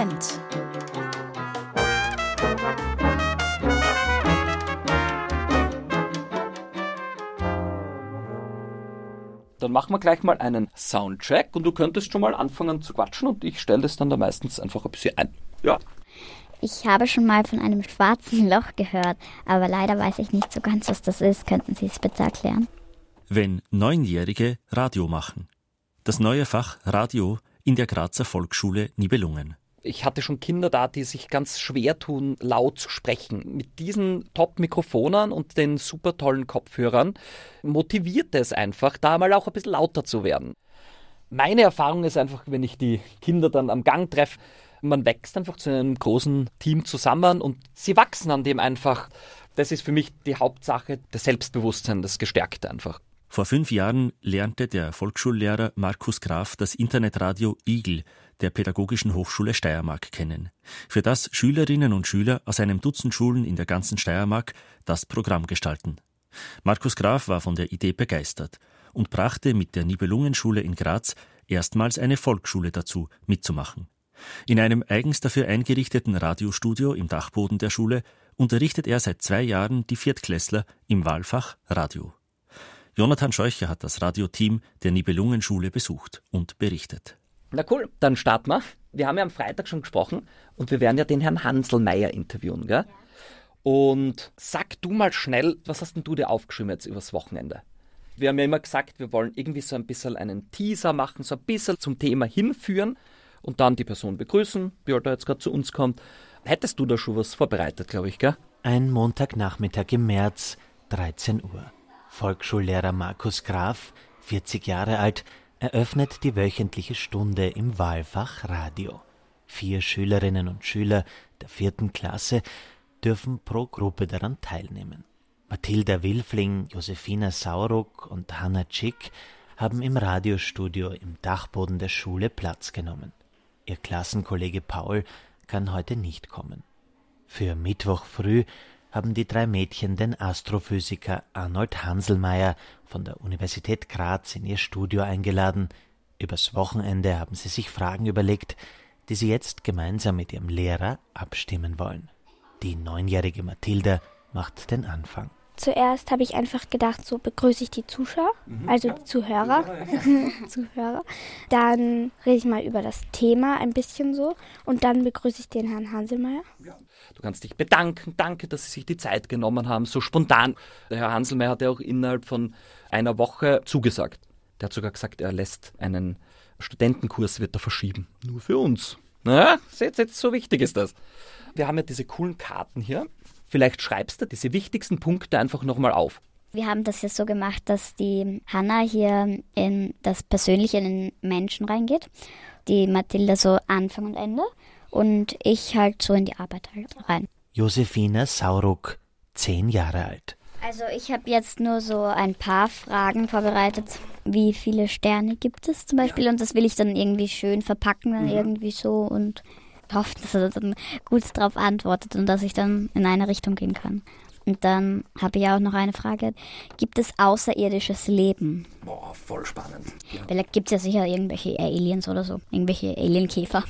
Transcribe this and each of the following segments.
Moment. Dann machen wir gleich mal einen Soundcheck und du könntest schon mal anfangen zu quatschen und ich stelle das dann da meistens einfach ein bisschen ein. Ja. Ich habe schon mal von einem schwarzen Loch gehört, aber leider weiß ich nicht so ganz, was das ist. Könnten Sie es bitte erklären? Wenn Neunjährige Radio machen. Das neue Fach Radio in der Grazer Volksschule Nibelungen. Ich hatte schon Kinder da, die sich ganz schwer tun, laut zu sprechen. Mit diesen Top-Mikrofonen und den super tollen Kopfhörern motiviert es einfach, da mal auch ein bisschen lauter zu werden. Meine Erfahrung ist einfach, wenn ich die Kinder dann am Gang treffe, man wächst einfach zu einem großen Team zusammen und sie wachsen an dem einfach. Das ist für mich die Hauptsache, das Selbstbewusstsein, das Gestärkte einfach. Vor fünf Jahren lernte der Volksschullehrer Markus Graf das Internetradio Igel der Pädagogischen Hochschule Steiermark kennen, für das Schülerinnen und Schüler aus einem Dutzend Schulen in der ganzen Steiermark das Programm gestalten. Markus Graf war von der Idee begeistert und brachte mit der Nibelungenschule in Graz erstmals eine Volksschule dazu, mitzumachen. In einem eigens dafür eingerichteten Radiostudio im Dachboden der Schule unterrichtet er seit zwei Jahren die Viertklässler im Wahlfach Radio. Jonathan Scheucher hat das Radioteam der Nibelungenschule besucht und berichtet. Na cool, dann starten wir. Wir haben ja am Freitag schon gesprochen und wir werden ja den Herrn Hanselmeier interviewen, gell? Und sag du mal schnell, was hast denn du dir aufgeschrieben jetzt übers Wochenende? Wir haben ja immer gesagt, wir wollen irgendwie so ein bisschen einen Teaser machen, so ein bisschen zum Thema hinführen und dann die Person begrüßen, die halt da jetzt gerade zu uns kommt. Hättest du da schon was vorbereitet, glaube ich, gell? Ein Montagnachmittag im März, 13 Uhr. Volksschullehrer Markus Graf, 40 Jahre alt, eröffnet die wöchentliche Stunde im Wahlfach Radio. Vier Schülerinnen und Schüler der vierten Klasse dürfen pro Gruppe daran teilnehmen. Mathilda Wilfling, Josefina Sauruck und Hanna Tschick haben im Radiostudio im Dachboden der Schule Platz genommen. Ihr Klassenkollege Paul kann heute nicht kommen. Für Mittwoch früh haben die drei Mädchen den Astrophysiker Arnold Hanselmeier von der Universität Graz in ihr Studio eingeladen. Übers Wochenende haben sie sich Fragen überlegt, die sie jetzt gemeinsam mit ihrem Lehrer abstimmen wollen. Die neunjährige Mathilda macht den Anfang. Zuerst habe ich einfach gedacht, so begrüße ich die Zuschauer, Mhm. also die Zuhörer. Zuhörer. Dann rede ich mal über das Thema ein bisschen so und dann begrüße ich den Herrn Hanselmeier. Du kannst dich bedanken, danke, dass Sie sich die Zeit genommen haben, so spontan. Der Herr Hanselmeier hat ja auch innerhalb von einer Woche zugesagt. Der hat sogar gesagt, er lässt einen Studentenkurs, wird er verschieben. Nur für uns. Na, seht jetzt, so wichtig ist das. Wir haben ja diese coolen Karten hier. Vielleicht schreibst du diese wichtigsten Punkte einfach nochmal auf. Wir haben das jetzt so gemacht, dass die Hanna hier in das Persönliche in den Menschen reingeht, die Mathilda so Anfang und Ende und ich halt so in die Arbeit halt rein. Josefina Sauruck, zehn Jahre alt. Also ich habe jetzt nur so ein paar Fragen vorbereitet. Wie viele Sterne gibt es zum Beispiel? Und das will ich dann irgendwie schön verpacken, dann irgendwie so und hoffe, dass er dann gut drauf antwortet und dass ich dann in eine Richtung gehen kann. Und dann habe ich auch noch eine Frage. Gibt es außerirdisches Leben? Boah, voll spannend. Ja. Vielleicht gibt es ja sicher irgendwelche Aliens oder so. Irgendwelche Alienkäfer.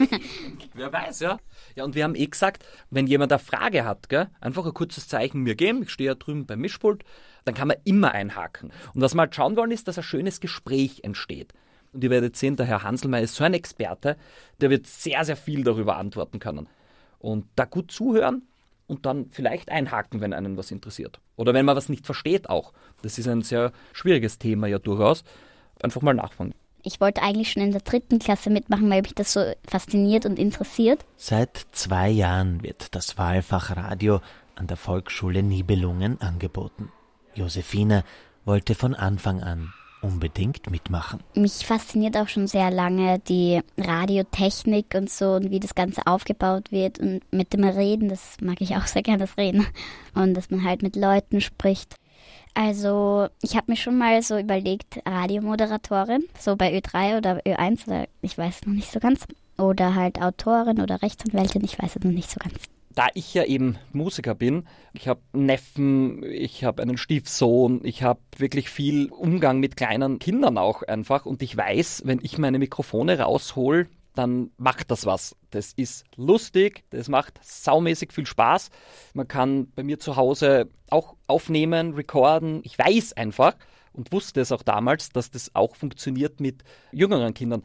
Wer weiß, ja. Ja, und wir haben eh gesagt, wenn jemand eine Frage hat, gell, einfach ein kurzes Zeichen mir geben. Ich stehe ja drüben beim Mischpult. Dann kann man immer einhaken. Und was wir halt schauen wollen, ist, dass ein schönes Gespräch entsteht. Und ihr werdet sehen, der Herr Hanselmeier ist so ein Experte, der wird sehr, sehr viel darüber antworten können. Und da gut zuhören und dann vielleicht einhaken, wenn einen was interessiert. Oder wenn man was nicht versteht auch. Das ist ein sehr schwieriges Thema ja durchaus. Einfach mal nachfragen. Ich wollte eigentlich schon in der dritten Klasse mitmachen, weil mich das so fasziniert und interessiert. Seit zwei Jahren wird das Wahlfach Radio an der Volksschule Nibelungen angeboten. Josefina wollte von Anfang an unbedingt mitmachen. Mich fasziniert auch schon sehr lange die Radiotechnik und so und wie das Ganze aufgebaut wird und mit dem Reden, das mag ich auch sehr gerne, das Reden. Und dass man halt mit Leuten spricht. Also, ich habe mir schon mal so überlegt, Radiomoderatorin, so bei Ö3 oder Ö1 oder ich weiß noch nicht so ganz. Oder halt Autorin oder Rechtsanwältin, ich weiß es noch nicht so ganz. Da ich ja eben Musiker bin, ich habe Neffen, ich habe einen Stiefsohn, ich habe wirklich viel Umgang mit kleinen Kindern auch einfach und ich weiß, wenn ich meine Mikrofone raushol, dann macht das was. Das ist lustig, das macht saumäßig viel Spaß. Man kann bei mir zu Hause auch aufnehmen, recorden. Ich weiß einfach und wusste es auch damals, dass das auch funktioniert mit jüngeren Kindern.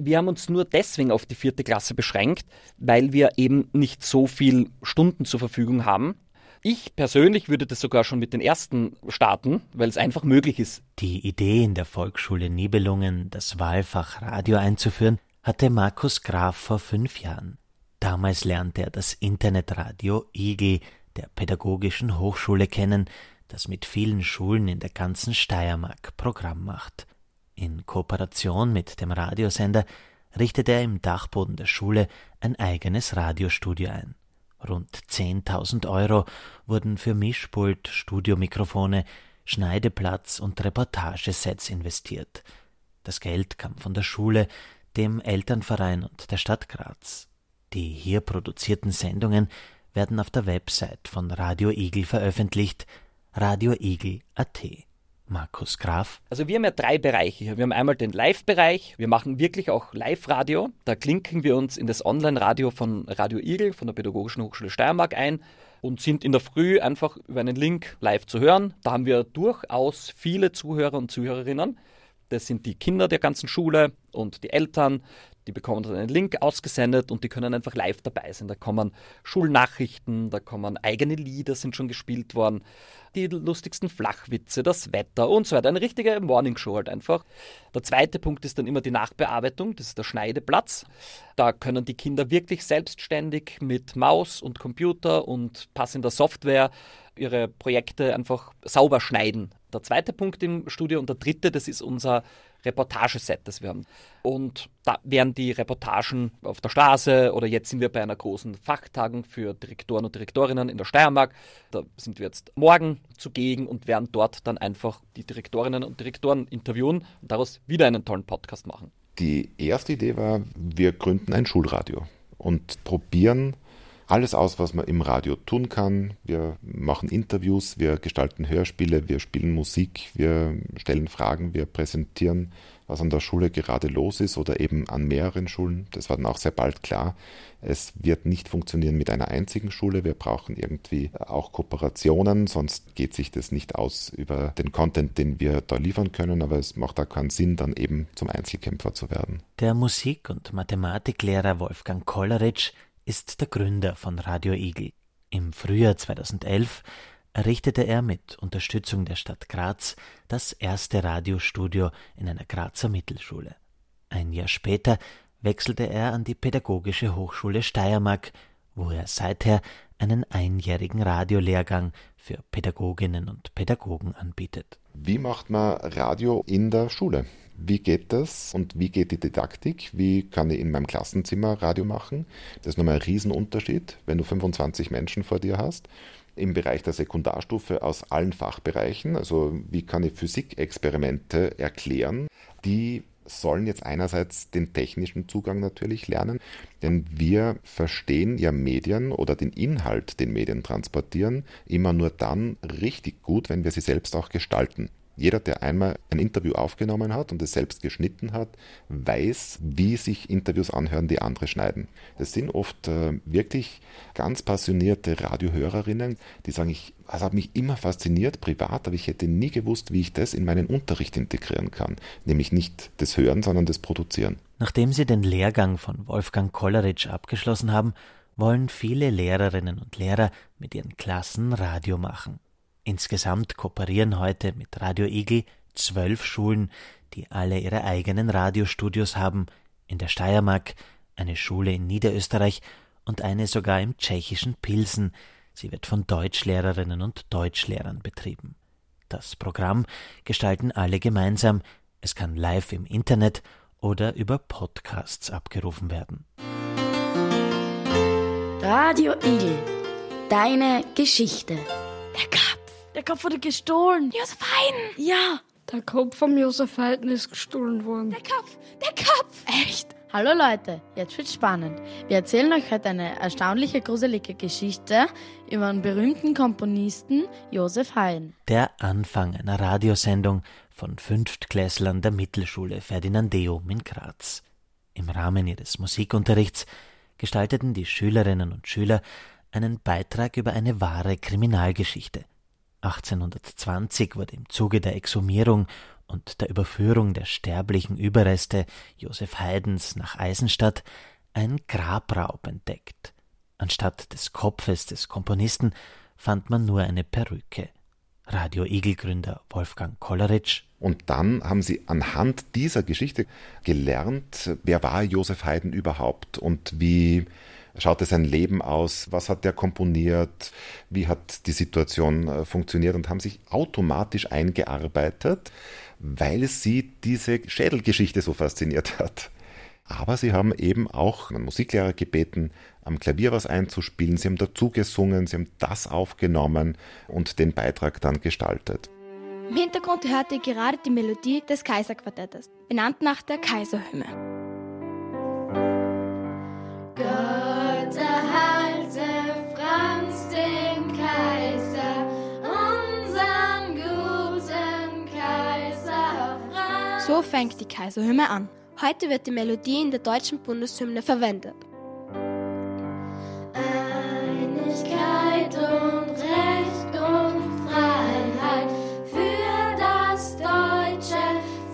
Wir haben uns nur deswegen auf die vierte Klasse beschränkt, weil wir eben nicht so viel Stunden zur Verfügung haben. Ich persönlich würde das sogar schon mit den ersten starten, weil es einfach möglich ist. Die Idee in der Volksschule Nibelungen, das Wahlfach Radio einzuführen, hatte Markus Graf vor fünf Jahren. Damals lernte er das Internetradio IGI der Pädagogischen Hochschule kennen, das mit vielen Schulen in der ganzen Steiermark Programm macht. In Kooperation mit dem Radiosender richtete er im Dachboden der Schule ein eigenes Radiostudio ein. Rund 10.000 Euro wurden für Mischpult, Studiomikrofone, Schneideplatz und Reportagesets investiert. Das Geld kam von der Schule, dem Elternverein und der Stadt Graz. Die hier produzierten Sendungen werden auf der Website von Radio Igel veröffentlicht, radioigel.at. Markus Graf. Also wir haben ja drei Bereiche. Wir haben einmal den Live-Bereich. Wir machen wirklich auch Live-Radio. Da klinken wir uns in das Online-Radio von Radio Igel, von der Pädagogischen Hochschule Steiermark ein und sind in der Früh einfach über einen Link live zu hören. Da haben wir durchaus viele Zuhörer und Zuhörerinnen. Das sind die Kinder der ganzen Schule und die Eltern, die bekommen dann einen Link ausgesendet und die können einfach live dabei sein. Da kommen Schulnachrichten, da kommen eigene Lieder, sind schon gespielt worden, die lustigsten Flachwitze, das Wetter und so weiter. Eine richtige Morningshow halt einfach. Der zweite Punkt ist dann immer die Nachbearbeitung, das ist der Schneideplatz. Da können die Kinder wirklich selbstständig mit Maus und Computer und passender Software ihre Projekte einfach sauber schneiden. Der zweite Punkt im Studio und der dritte, das ist unser Reportageset, das wir haben. Und da werden die Reportagen auf der Straße oder jetzt sind wir bei einer großen Fachtagung für Direktoren und Direktorinnen in der Steiermark. Da sind wir jetzt morgen zugegen und werden dort dann einfach die Direktorinnen und Direktoren interviewen und daraus wieder einen tollen Podcast machen. Die erste Idee war, wir gründen ein Schulradio und probieren alles aus, was man im Radio tun kann. Wir machen Interviews, wir gestalten Hörspiele, wir spielen Musik, wir stellen Fragen, wir präsentieren, was an der Schule gerade los ist oder eben an mehreren Schulen. Das war dann auch sehr bald klar. Es wird nicht funktionieren mit einer einzigen Schule. Wir brauchen irgendwie auch Kooperationen, sonst geht sich das nicht aus über den Content, den wir da liefern können. Aber es macht da keinen Sinn, dann eben zum Einzelkämpfer zu werden. Der Musik- und Mathematiklehrer Wolfgang Kolleritsch ist der Gründer von Radio Igel. Im Frühjahr 2011 errichtete er mit Unterstützung der Stadt Graz das erste Radiostudio in einer Grazer Mittelschule. Ein Jahr später wechselte er an die Pädagogische Hochschule Steiermark, wo er seither einen einjährigen Radiolehrgang für Pädagoginnen und Pädagogen anbietet. Wie macht man Radio in der Schule? Wie geht das und wie geht die Didaktik? Wie kann ich in meinem Klassenzimmer Radio machen? Das ist nochmal ein Riesenunterschied, wenn du 25 Menschen vor dir hast. Im Bereich der Sekundarstufe aus allen Fachbereichen, also wie kann ich Physikexperimente erklären, die sollen jetzt einerseits den technischen Zugang natürlich lernen, denn wir verstehen ja Medien oder den Inhalt, den Medien transportieren, immer nur dann richtig gut, wenn wir sie selbst auch gestalten. Jeder, der einmal ein Interview aufgenommen hat und es selbst geschnitten hat, weiß, wie sich Interviews anhören, die andere schneiden. Das sind oft äh, wirklich ganz passionierte Radiohörerinnen, die sagen, ich, das hat mich immer fasziniert privat, aber ich hätte nie gewusst, wie ich das in meinen Unterricht integrieren kann. Nämlich nicht das Hören, sondern das Produzieren. Nachdem Sie den Lehrgang von Wolfgang Kolleritsch abgeschlossen haben, wollen viele Lehrerinnen und Lehrer mit ihren Klassen Radio machen. Insgesamt kooperieren heute mit Radio Igel zwölf Schulen, die alle ihre eigenen Radiostudios haben, in der Steiermark, eine Schule in Niederösterreich und eine sogar im tschechischen Pilsen. Sie wird von Deutschlehrerinnen und Deutschlehrern betrieben. Das Programm gestalten alle gemeinsam. Es kann live im Internet oder über Podcasts abgerufen werden. Radio Igel. Deine Geschichte. Der Gab. Der Kopf wurde gestohlen. Josef Haydn. Ja. Der Kopf von Josef Haydn ist gestohlen worden. Der Kopf. Der Kopf. Echt? Hallo Leute, jetzt wird's spannend. Wir erzählen euch heute eine erstaunliche, gruselige Geschichte über einen berühmten Komponisten Josef Haydn. Der Anfang einer Radiosendung von Fünftklässlern der Mittelschule Ferdinandeum in Graz. Im Rahmen ihres Musikunterrichts gestalteten die Schülerinnen und Schüler einen Beitrag über eine wahre Kriminalgeschichte. 1820 wurde im Zuge der Exhumierung und der Überführung der sterblichen Überreste Josef Haydns nach Eisenstadt ein Grabraub entdeckt. Anstatt des Kopfes des Komponisten fand man nur eine Perücke. Radio Igel-Gründer Wolfgang Kolleritsch. Und dann haben sie anhand dieser Geschichte gelernt, wer war Josef Haydn überhaupt und wie schaute sein Leben aus, was hat er komponiert, wie hat die Situation äh, funktioniert und haben sich automatisch eingearbeitet, weil sie diese Schädelgeschichte so fasziniert hat. Aber sie haben eben auch einen Musiklehrer gebeten, am Klavier was einzuspielen. Sie haben dazu gesungen, sie haben das aufgenommen und den Beitrag dann gestaltet. Im Hintergrund hörte ihr gerade die Melodie des Kaiserquartettes, benannt nach der Kaiserhymne. So fängt die Kaiserhymne an. Heute wird die Melodie in der deutschen Bundeshymne verwendet. Einigkeit und Recht und Freiheit für das deutsche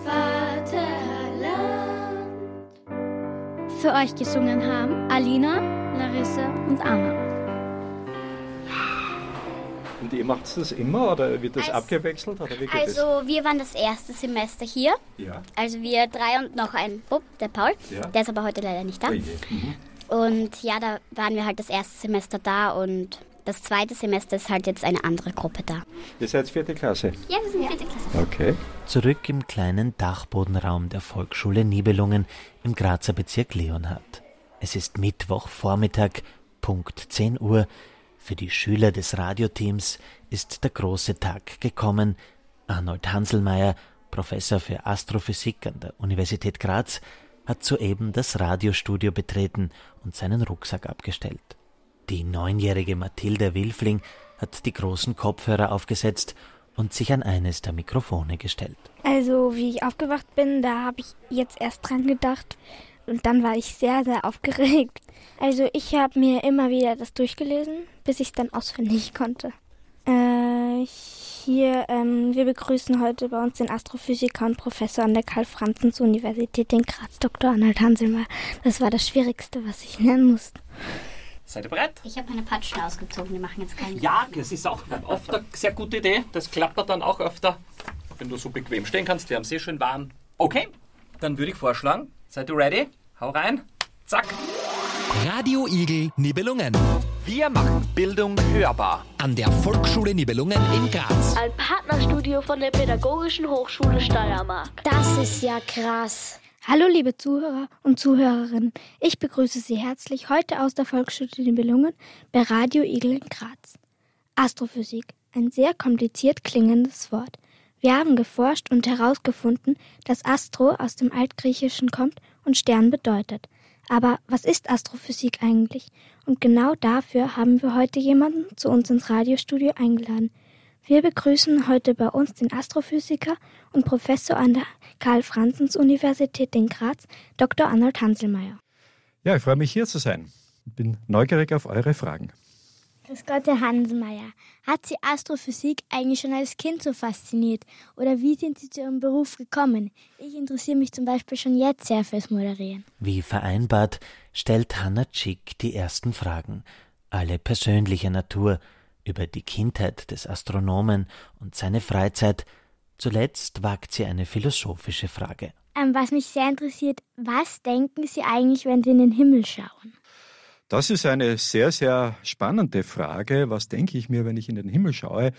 Vaterland. Für euch gesungen haben Alina, Larissa und Anna. Und ihr macht das immer oder wird das abgewechselt? Oder wie geht Also wir waren das erste Semester hier. Ja. Also wir drei und noch ein Bub, der Paul. Ja. Der ist aber heute leider nicht da. Oh. Mhm. Und ja, da waren wir halt das erste Semester da und das zweite Semester ist halt jetzt eine andere Gruppe da. Ihr seid vierte Klasse? Ja, wir sind vierte Klasse. Okay. Zurück im kleinen Dachbodenraum der Volksschule Nibelungen im Grazer Bezirk Leonhard. Es ist Mittwochvormittag, Punkt 10 Uhr. Für die Schüler des Radioteams ist der große Tag gekommen. Arnold Hanselmeier, Professor für Astrophysik an der Universität Graz, hat soeben das Radiostudio betreten und seinen Rucksack abgestellt. Die neunjährige Mathilde Wilfling hat die großen Kopfhörer aufgesetzt und sich an eines der Mikrofone gestellt. Also, wie ich aufgewacht bin, da habe ich jetzt erst dran gedacht. Und dann war ich sehr, sehr aufgeregt. Also, ich habe mir immer wieder das durchgelesen, bis ich es dann auswendig konnte. Äh, hier, ähm, wir begrüßen heute bei uns den Astrophysiker und Professor an der Karl-Franzens-Universität, den Graz, Dr. Arnold Hanselmeier. Das war das Schwierigste, was ich lernen musste. Seid ihr bereit? Ich habe meine Patschen ausgezogen, die machen jetzt keinen Ja, das ist auch oft eine sehr gute Idee. Das klappert dann auch öfter, wenn du so bequem stehen kannst. Wir haben sehr schön warm. Okay, dann würde ich vorschlagen, seid ihr ready? Hau rein. Zack. Radio Igel Nibelungen. Wir machen Bildung hörbar. An der Volksschule Nibelungen in Graz. Ein Partnerstudio von der Pädagogischen Hochschule Steiermark. Das ist ja krass. Hallo liebe Zuhörer und Zuhörerinnen, ich begrüße Sie herzlich heute aus der Volksschule Nibelungen bei Radio Igel in Graz. Astrophysik, ein sehr kompliziert klingendes Wort. Wir haben geforscht und herausgefunden, dass Astro aus dem Altgriechischen kommt und Stern bedeutet. Aber was ist Astrophysik eigentlich? Und genau dafür haben wir heute jemanden zu uns ins Radiostudio eingeladen. Wir begrüßen heute bei uns den Astrophysiker und Professor an der Karl-Franzens-Universität in Graz, Dr. Arnold Hanselmeier. Ja, ich freue mich hier zu sein. Bin neugierig auf eure Fragen. Grüß Gott, Herr Hanselmeier. Hat Sie Astrophysik eigentlich schon als Kind so fasziniert? Oder wie sind Sie zu Ihrem Beruf gekommen? Ich interessiere mich zum Beispiel schon jetzt sehr fürs Moderieren. Wie vereinbart stellt Hanna Tschick die ersten Fragen, alle persönlicher Natur, über die Kindheit des Astronomen und seine Freizeit. Zuletzt wagt sie eine philosophische Frage. Ähm, was mich sehr interessiert, was denken Sie eigentlich, wenn Sie in den Himmel schauen? Das ist eine sehr, sehr spannende Frage. Was denke ich mir, wenn ich in den Himmel schaue?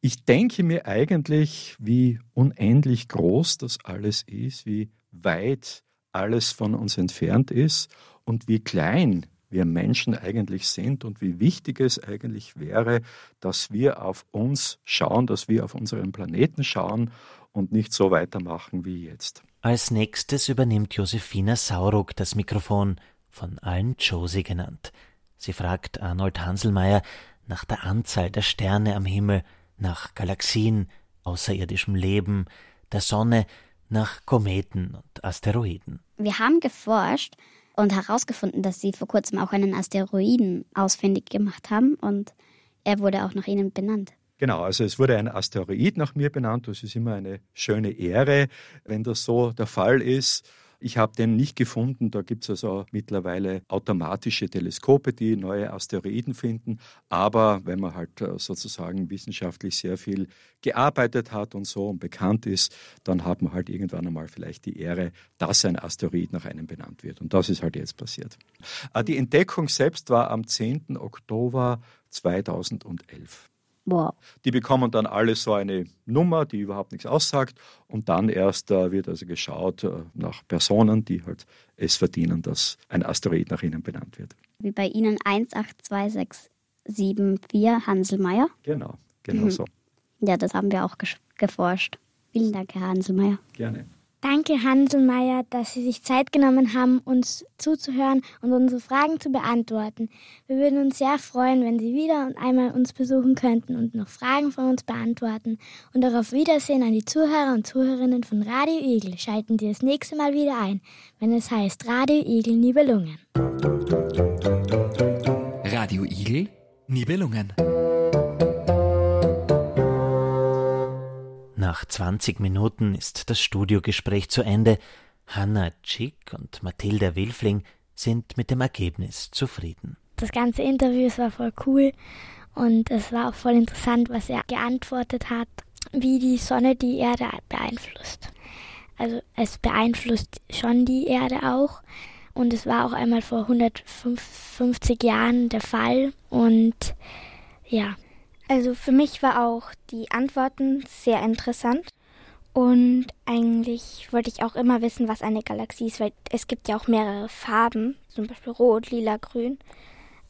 Ich denke mir eigentlich, wie unendlich groß das alles ist, wie weit alles von uns entfernt ist und wie klein wir Menschen eigentlich sind und wie wichtig es eigentlich wäre, dass wir auf uns schauen, dass wir auf unseren Planeten schauen und nicht so weitermachen wie jetzt. Als nächstes übernimmt Josefina Sauruck das Mikrofon, von allen Josie genannt. Sie fragt Arnold Hanselmeier nach der Anzahl der Sterne am Himmel, nach Galaxien, außerirdischem Leben, der Sonne, nach Kometen und Asteroiden. Wir haben geforscht und herausgefunden, dass sie vor kurzem auch einen Asteroiden ausfindig gemacht haben und er wurde auch nach ihnen benannt. Genau, also es wurde ein Asteroid nach mir benannt. Das ist immer eine schöne Ehre, wenn das so der Fall ist. Ich habe den nicht gefunden. Da gibt es also mittlerweile automatische Teleskope, die neue Asteroiden finden. Aber wenn man halt äh, sozusagen wissenschaftlich sehr viel gearbeitet hat und so und bekannt ist, dann hat man halt irgendwann einmal vielleicht die Ehre, dass ein Asteroid nach einem benannt wird. Und das ist halt jetzt passiert. Äh, die Entdeckung selbst war am 10. Oktober 2011. Wow. Die bekommen dann alle so eine Nummer, die überhaupt nichts aussagt. Und dann erst äh, wird also geschaut äh, nach Personen, die halt es verdienen, dass ein Asteroid nach ihnen benannt wird. Wie bei Ihnen 182674 Hanselmeier? Genau, genau Mhm. so. Ja, das haben wir auch geforscht. Vielen Dank, Herr Hanselmeier. Gerne. Danke, Hanselmeier, dass Sie sich Zeit genommen haben, uns zuzuhören und unsere Fragen zu beantworten. Wir würden uns sehr freuen, wenn Sie wieder und einmal uns besuchen könnten und noch Fragen von uns beantworten. Und auch auf Wiedersehen an die Zuhörer und Zuhörerinnen von Radio Igel. Schalten Sie das nächste Mal wieder ein, wenn es heißt Radio Igel Nibelungen. Radio Igel, Nibelungen. Nach 20 Minuten ist das Studiogespräch zu Ende. Hanna Tschick und Mathilda Wilfling sind mit dem Ergebnis zufrieden. Das ganze Interview es war voll cool und es war auch voll interessant, was er geantwortet hat, wie die Sonne die Erde beeinflusst. Also es beeinflusst schon die Erde auch und es war auch einmal vor 150 Jahren der Fall und ja. Also für mich war auch die Antworten sehr interessant. Und eigentlich wollte ich auch immer wissen, was eine Galaxie ist, weil es gibt ja auch mehrere Farben, zum Beispiel rot, lila, grün.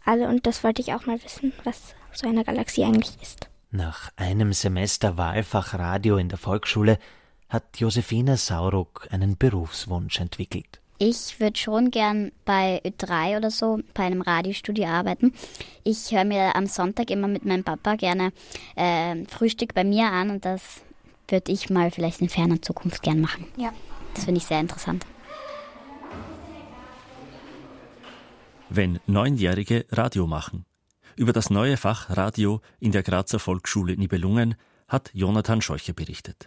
Also und das wollte ich auch mal wissen, was so eine Galaxie eigentlich ist. Nach einem Semester Wahlfach Radio in der Volksschule hat Josefina Sauruck einen Berufswunsch entwickelt. Ich würde schon gern bei Ö3 oder so bei einem Radiostudio arbeiten. Ich höre mir am Sonntag immer mit meinem Papa gerne äh, Frühstück bei mir an und das würde ich mal vielleicht in ferner Zukunft gern machen. Ja. Das finde ich sehr interessant. Wenn Neunjährige Radio machen. Über das neue Fach Radio in der Grazer Volksschule Nibelungen hat Jonathan Scheucher berichtet.